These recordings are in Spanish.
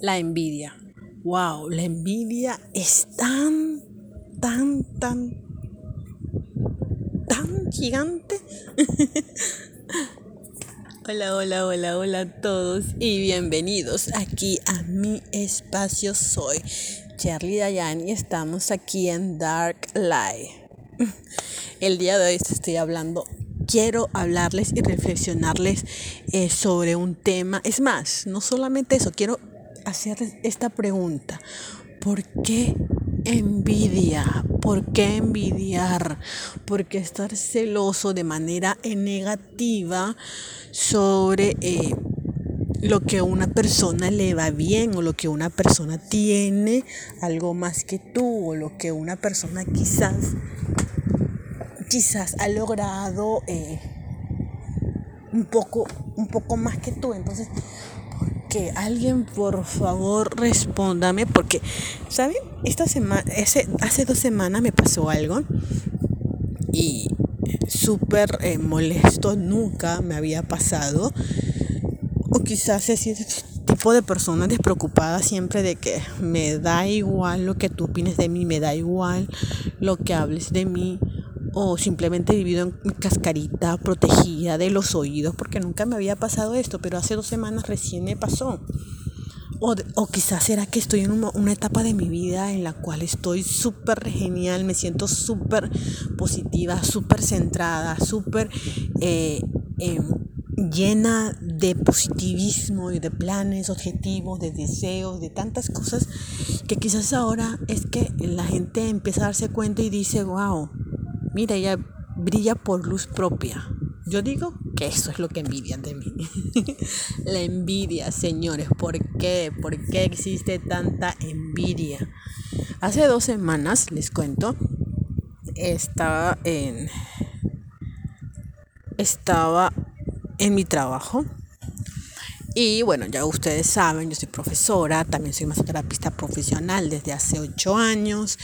La envidia. Wow, la envidia es tan, tan, tan, tan gigante. hola, hola, hola, hola a todos y bienvenidos aquí a mi espacio. Soy Charlie Dayan y estamos aquí en Dark Light. El día de hoy estoy hablando quiero hablarles y reflexionarles eh, sobre un tema. Es más, no solamente eso, quiero hacer esta pregunta. ¿Por qué envidia? ¿Por qué envidiar? ¿Por qué estar celoso de manera negativa sobre eh, lo que a una persona le va bien o lo que una persona tiene algo más que tú o lo que una persona quizás quizás ha logrado eh, un poco un poco más que tú entonces que alguien por favor respóndame porque, ¿saben? Esta semana, ese, hace dos semanas me pasó algo y súper eh, molesto, nunca me había pasado. O quizás es ese tipo de persona despreocupada siempre de que me da igual lo que tú opines de mí, me da igual lo que hables de mí o simplemente vivido en cascarita protegida de los oídos porque nunca me había pasado esto, pero hace dos semanas recién me pasó. O, o quizás será que estoy en una, etapa de mi vida en la cual estoy súper genial, me siento súper positiva, súper centrada, súper eh, em, llena de positivismo y de planes, objetivos, de deseos, de tantas cosas que quizás ahora es que la gente empieza a darse cuenta y dice, wow, Mira, ella brilla por luz propia. Yo digo que eso es lo que envidian de mí. la envidia, señores. ¿Por qué? ¿Por qué existe tanta envidia? Hace dos semanas, les cuento, estaba en, estaba en mi trabajo y bueno, ya ustedes saben, yo soy profesora, también soy masoterapista profesional desde hace ocho años,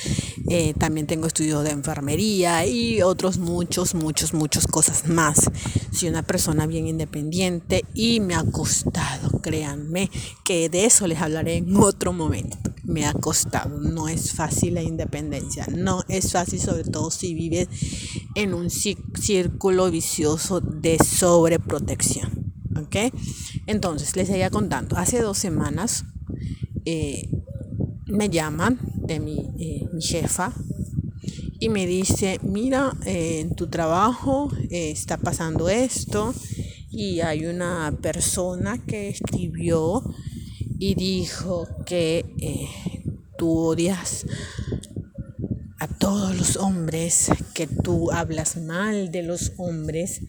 eh, también tengo estudios de enfermería y otros muchos, muchos, muchas cosas más. Soy una persona bien independiente y me ha costado, créanme, que de eso les hablaré en otro momento. Me ha costado, no es fácil la independencia, no es fácil sobre todo si vives en un círculo vicioso de sobreprotección. ¿Ok? Entonces, les seguía contando. Hace dos semanas eh, me llaman de mi, eh, mi, jefa y me dice, mira, eh, en tu trabajo está pasando esto y hay una persona que escribió y dijo que tú odias a todos los hombres, que tú hablas mal de los hombres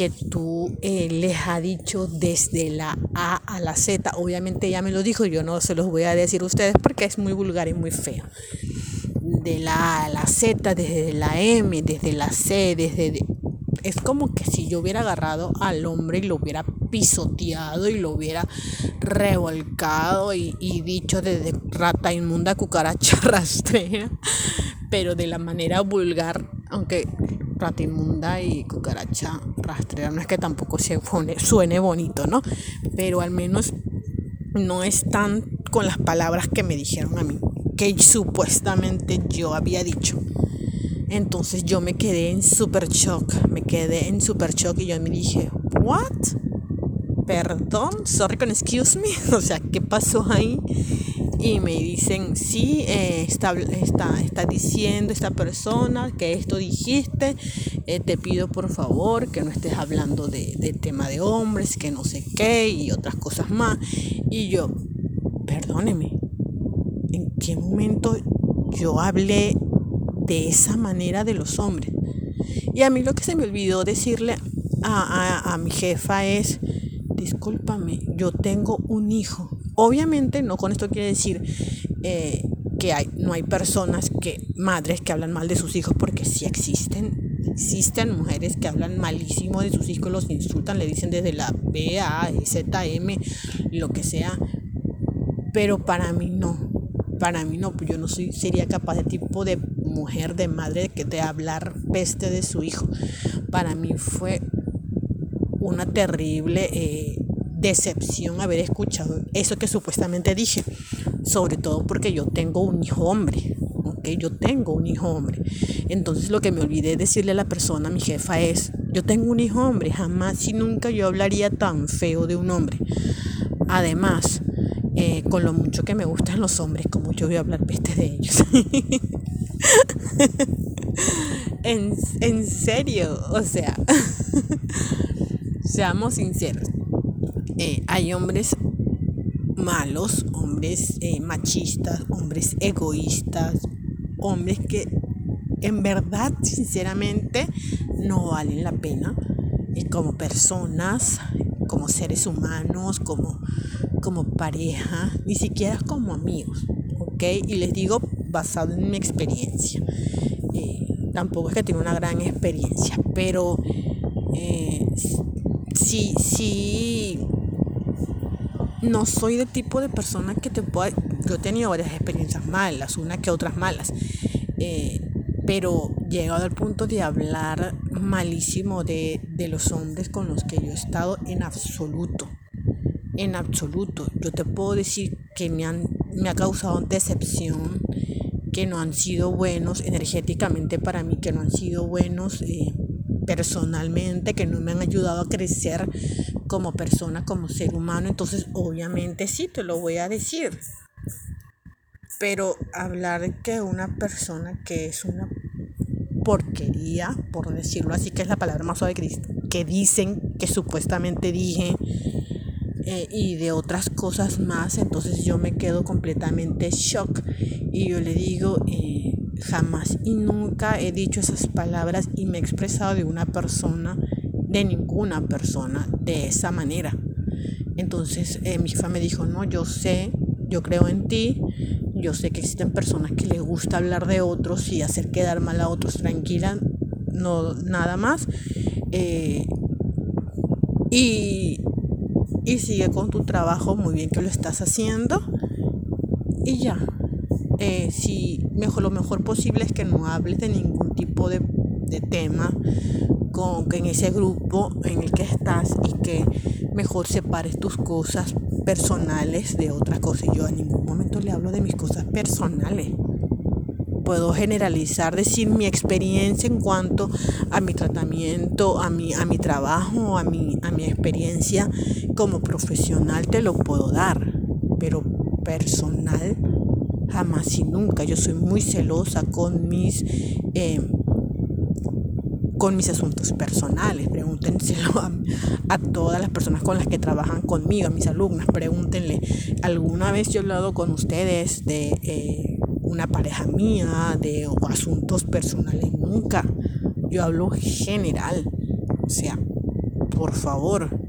que tú eh, les has dicho desde la A a la Z. Obviamente ya me lo dijo, yo no se los voy a decir a ustedes porque es muy vulgar y muy feo. De la A a la Z, desde la M, desde la C, desde... Es como que si yo hubiera agarrado al hombre y lo hubiera pisoteado y lo hubiera revolcado y, y dicho desde rata inmunda, cucaracha rastrera, pero de la manera vulgar, aunque rata inmunda y cucaracha rastrera. No es que tampoco se suene bonito, ¿no? Pero al menos no están con las palabras que me dijeron a mí, que supuestamente yo había dicho. Entonces yo me quedé en super shock, me quedé en super shock y yo me dije, ¿what? Perdón, sorry con excuse me, o sea, ¿qué pasó ahí? Y me dicen, sí, eh, está, está, está, diciendo esta persona que esto dijiste, eh, te pido por favor que no estés hablando de, del tema de hombres, que no sé qué y otras cosas más. Y yo, perdóneme, ¿en qué momento yo hablé de esa manera de los hombres? Y a mí lo que se me olvidó decirle a, a, a mi jefa es, discúlpame, yo tengo un hijo Obviamente no con esto quiere decir eh, que hay, no hay personas que, madres que hablan mal de sus hijos, porque sí existen. Existen mujeres que hablan malísimo de sus hijos, los insultan, le dicen desde la B a Z, M, lo que sea. Pero para mí no. Para mí no, yo no soy, sería capaz de tipo de mujer, de madre, que de hablar peste de su hijo. Para mí fue una terrible eh, decepción haber escuchado eso que supuestamente dije, sobre todo porque yo tengo un hijo hombre, ¿ok? Yo tengo un hijo hombre. Entonces lo que me olvidé decirle a la persona, mi jefa, es, yo tengo un hijo hombre, jamás y nunca yo hablaría tan feo de un hombre. Además, eh, con lo mucho que me gustan los hombres, como yo voy a hablar peste de ellos. en, en serio, o sea, seamos sinceros. Eh, hay hombres malos, hombres eh, machistas, hombres egoístas, hombres que en verdad, sinceramente, no valen la pena y como personas, como seres humanos, como, como pareja, ni siquiera como amigos, ¿ok? Y les digo basado en mi experiencia. Eh, tampoco es que tenga una gran experiencia, pero eh, sí, sí, no soy de tipo de persona que te pueda... Yo he tenido varias experiencias malas, una que otras malas, eh, pero llegado al punto de hablar malísimo de, de los hombres con los que yo he estado en absoluto. En absoluto. Yo te puedo decir que me, han, me ha causado decepción, que no han sido buenos energéticamente para mí, que no han sido buenos eh, personalmente, que no me han ayudado a crecer como persona, como ser humano. Entonces, obviamente sí, te lo voy a decir. Pero hablar que una persona que es una porquería, por decirlo así, que es la palabra más suave que dicen, que supuestamente dije, eh, y de otras cosas más, entonces yo me quedo completamente shock y yo le digo, eh, jamás y nunca he dicho esas palabras y me he expresado de una persona, de ninguna persona, de esa manera. Entonces eh, mi jefa me dijo, no, yo sé, yo creo en ti, yo sé que existen personas que les gusta hablar de otros y hacer quedar mal a otros, tranquila, no nada más. y y sigue con tu trabajo, muy bien que lo estás haciendo y ya. Eh, si mejor, lo mejor posible es que no hables de ningún tipo de, de tema con, en ese grupo en el que estás y que mejor separes tus cosas personales de otras cosas. Yo en ningún momento le hablo de mis cosas personales puedo generalizar, decir mi experiencia en cuanto a mi tratamiento, a mi, a mi trabajo, a mi, a mi experiencia como profesional, te lo puedo dar, pero personal jamás y nunca. Yo soy muy celosa con mis... Eh, con mis asuntos personales. Pregúntenselo a, todas las personas con las que trabajan conmigo, a mis alumnas. Pregúntenle, ¿alguna vez yo he hablado con ustedes de eh, una pareja mía, de asuntos personales, nunca. Yo hablo general. O sea, por favor,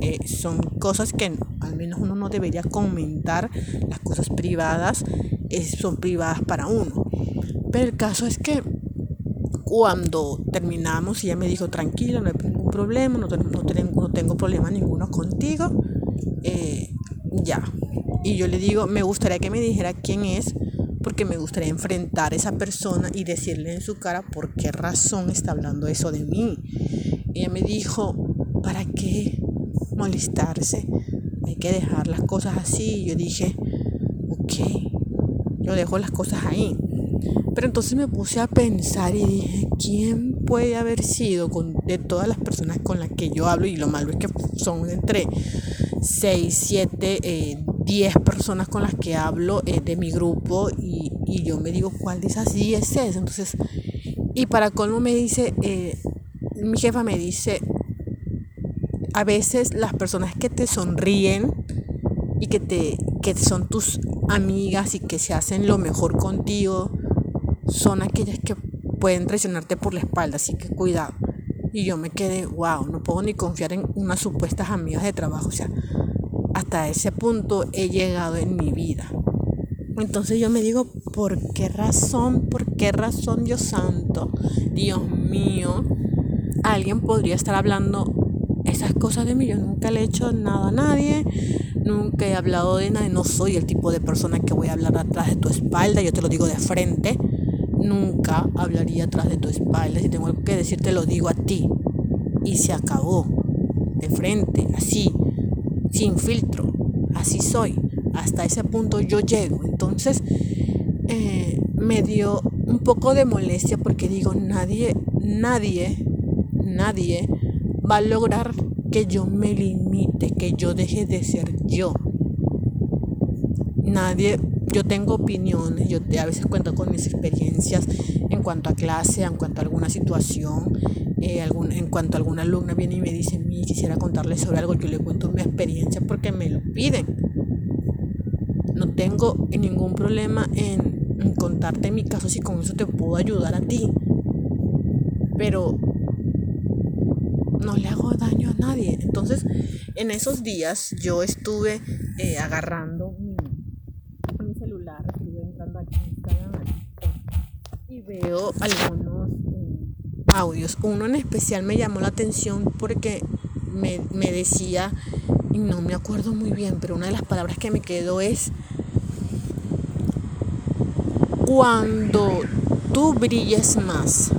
eh, son cosas que al menos uno no debería comentar. Las cosas privadas son privadas para uno. Pero el caso es que cuando terminamos ella me dijo, tranquila, no hay ningún problema, no, tengo, no problema ninguno contigo, eh, ya. Y yo le digo, me gustaría que me dijera quién es porque me gustaría enfrentar a esa persona y decirle en su cara por qué razón está hablando eso de mí. ella me dijo, ¿para qué molestarse? Hay que dejar las cosas así. Y yo dije, ok, yo dejo las cosas ahí. Pero entonces me puse a pensar y dije, ¿quién puede haber sido con, de todas las personas con las que yo hablo? Y lo malo es que son entre 6, 7, 10 personas con las que hablo eh, de mi grupo y, yo me digo, ¿cuál de esas 10 es? Entonces, y para colmo me dice, eh, mi jefa me dice, a veces las personas que te sonríen y que, te, que son tus amigas y que se hacen lo mejor contigo, son aquellas que pueden traicionarte por la espalda, así que cuidado. Y yo me quedé, wow, no puedo ni confiar en unas supuestas amigas de trabajo. O sea, hasta ese punto he llegado en mi vida. Entonces yo me digo, ¿por qué razón? ¿Por qué razón, Dios santo? Dios mío, alguien podría estar hablando esas cosas de mí. Yo nunca le he hecho nada a nadie, nunca he hablado de nadie. No soy el tipo de persona que voy a hablar atrás de tu espalda, yo te lo digo de frente. Nunca hablaría atrás de tu espalda. Si tengo que decirte, lo digo a ti. Y se acabó. De frente, así sin filtro. Así soy. Hasta ese punto yo llego. Entonces eh, me dio un poco de molestia porque digo, nadie, nadie, nadie va a lograr que yo me limite, que yo deje de ser yo. Nadie, yo tengo opiniones, yo a veces cuento con mis experiencias en cuanto a clase, en cuanto a alguna situación, eh, en cuanto a alguna alumna viene y me dice, mi quisiera contarle sobre algo, yo le cuento mi experiencia porque me lo piden. No tengo ningún problema en, en contarte mi caso si con eso te puedo ayudar a ti. Pero no le hago daño a nadie. Entonces, en esos días yo estuve eh, agarrando y veo algunos eh, audios. Uno en especial me llamó la atención porque me, me decía, y no me acuerdo muy bien, pero una de las palabras que me quedó es, cuando tú brilles más,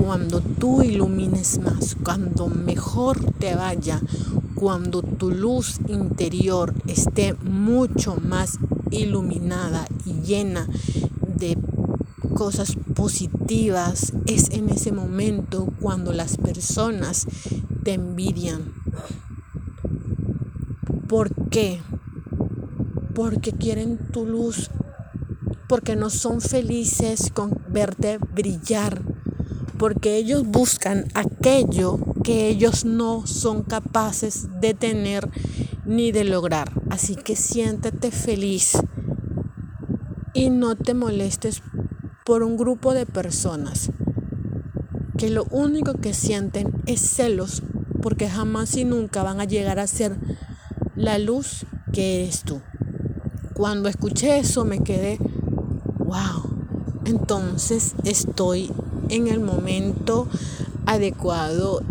cuando tú ilumines más, cuando mejor te vaya, cuando tu luz interior esté mucho más iluminada y llena de cosas positivas, es en ese momento cuando las personas te envidian. ¿Por qué? Porque quieren tu luz, porque no son felices con verte brillar porque ellos buscan aquello que ellos no son capaces de tener ni de lograr. Así que siéntete feliz y no te molestes por un grupo de personas que lo único que sienten es celos porque jamás y nunca van a llegar a ser la luz que eres tú. Cuando escuché eso me quedé, wow, entonces estoy en el momento adecuado,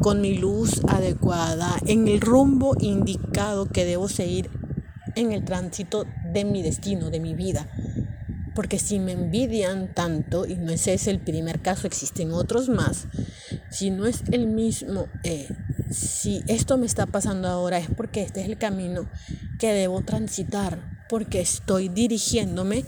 con mi luz adecuada, en el rumbo indicado que debo seguir en el tránsito de mi destino, de mi vida. Porque si me envidian tanto, y no ese es el primer caso, existen otros más, si no es el mismo, eh, si esto me está pasando ahora es porque este es el camino que debo transitar, porque estoy dirigiéndome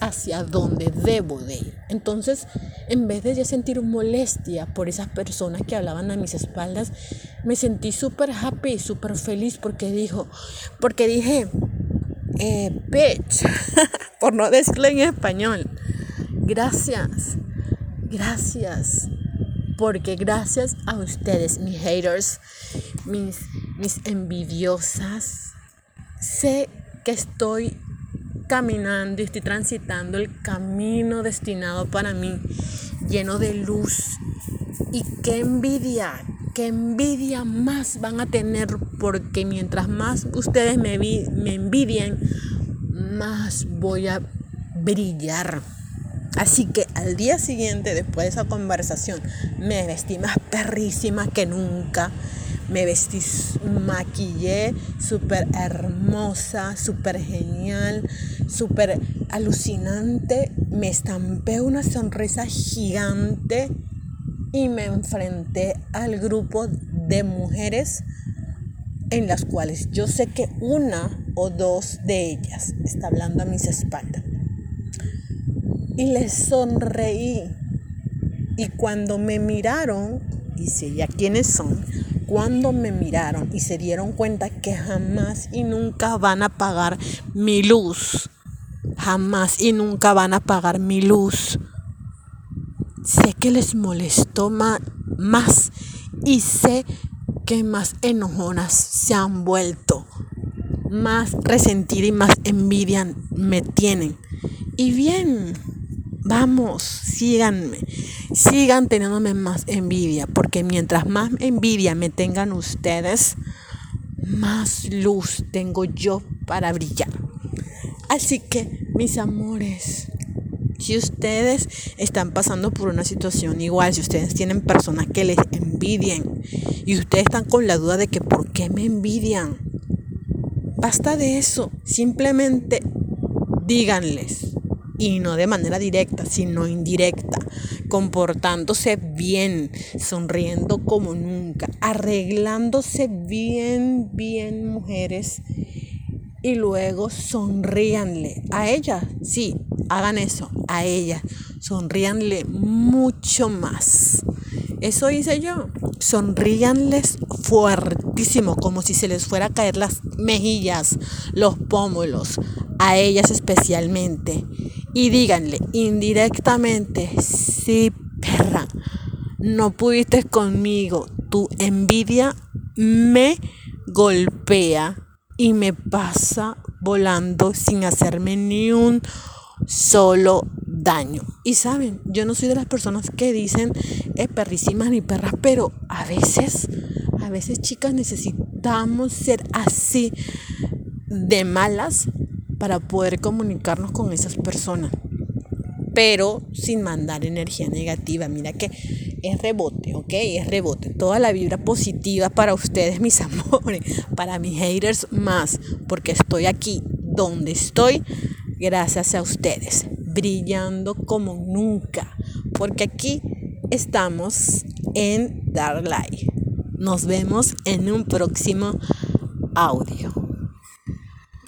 hacia donde debo de ir. Entonces, en vez de sentir molestia por esas personas que hablaban a mis espaldas, me sentí súper happy, súper feliz porque dijo, porque dije, eh, bitch, por no decirlo en español, gracias, gracias, porque gracias a ustedes, mis haters, mis, mis envidiosas, sé estoy caminando y estoy transitando el camino destinado para mí, lleno de luz. Y qué envidia, qué envidia más van a tener, porque mientras más ustedes me, me envidien, más voy a brillar. Así que al día siguiente, después de esa conversación, me vestí más perrísima que nunca me vestí, maquillé súper hermosa, súper genial, súper alucinante. Me estampé una sonrisa gigante y me enfrenté al grupo de mujeres en las cuales yo sé que una o dos de ellas está hablando a mis espaldas. Y les sonreí. Y cuando me miraron, dice, ¿ya quiénes son? Cuando me miraron y se dieron cuenta que jamás y nunca van a pagar mi luz, jamás y nunca van a pagar mi luz, sé que les molestó más y sé que más enojonas se han vuelto, más resentidas y más envidia me tienen. Y bien, Vamos, síganme, sigan teniéndome más envidia, porque mientras más envidia me tengan ustedes, más luz tengo yo para brillar. Así que, mis amores, si ustedes están pasando por una situación igual, si ustedes tienen personas que les envidien y ustedes están con la duda de que por qué me envidian, basta de eso, simplemente díganles, y no de manera directa, sino indirecta, comportándose bien, sonriendo como nunca, arreglándose bien, bien mujeres y luego sonríanle a ella, sí, hagan eso, a ella, sonríanle mucho más. Eso hice yo. Sonríanles fuertísimo, como si se les fuera a caer las mejillas, los pómulos, a ellas especialmente. Y díganle indirectamente, sí, perra, no pudiste conmigo. Tu envidia me golpea y me pasa volando sin hacerme ni un solo daño. Y saben, yo no soy de las personas que dicen eh, perrísimas ni perras, pero a veces, a veces chicas necesitamos ser así de malas para poder comunicarnos con esas personas. Pero sin mandar energía negativa. Mira que es rebote, ¿ok? Es rebote. Toda la vibra positiva para ustedes, mis amores. Para mis haters más. Porque estoy aquí donde estoy gracias a ustedes, brillando como nunca, porque aquí estamos en Dark Light. Nos vemos en un próximo audio.